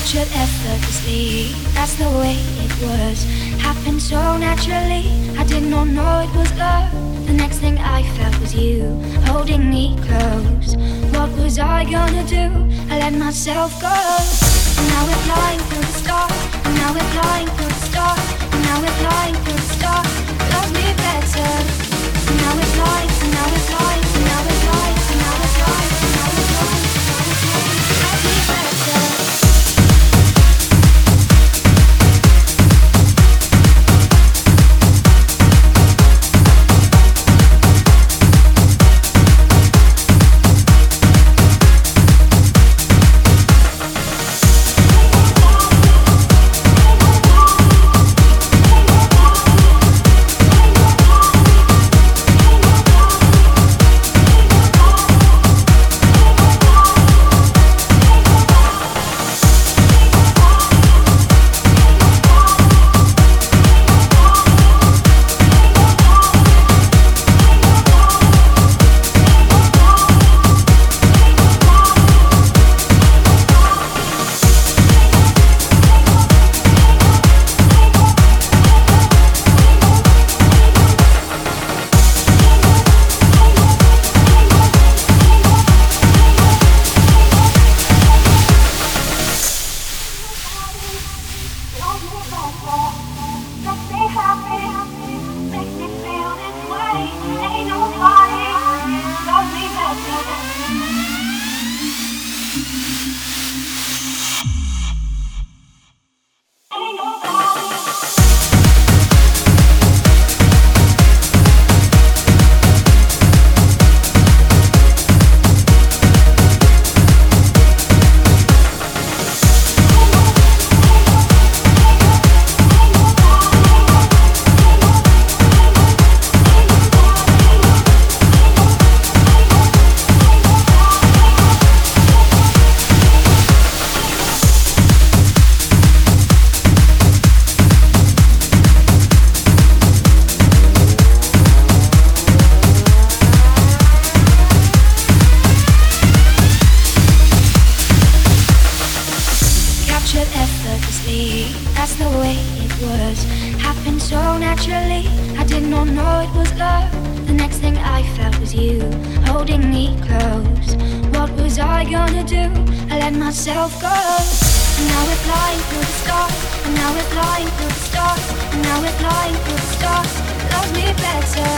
Captured effortlessly, that's the way it was. Happened so naturally, I did not know it was love. The next thing I felt was you holding me close. What was I gonna do? I let myself go. And now we're flying through the stars. And now we're flying through the stars. And now we're flying through the stars. Love me Captured effortlessly, that's the way it was. Happened so naturally, I did not know it was love. The next thing I felt was you holding me close. What was I gonna do? I let myself go. And now we're flying through the stars. And now we're flying through the stars. And now we're flying through the stars. Love me better.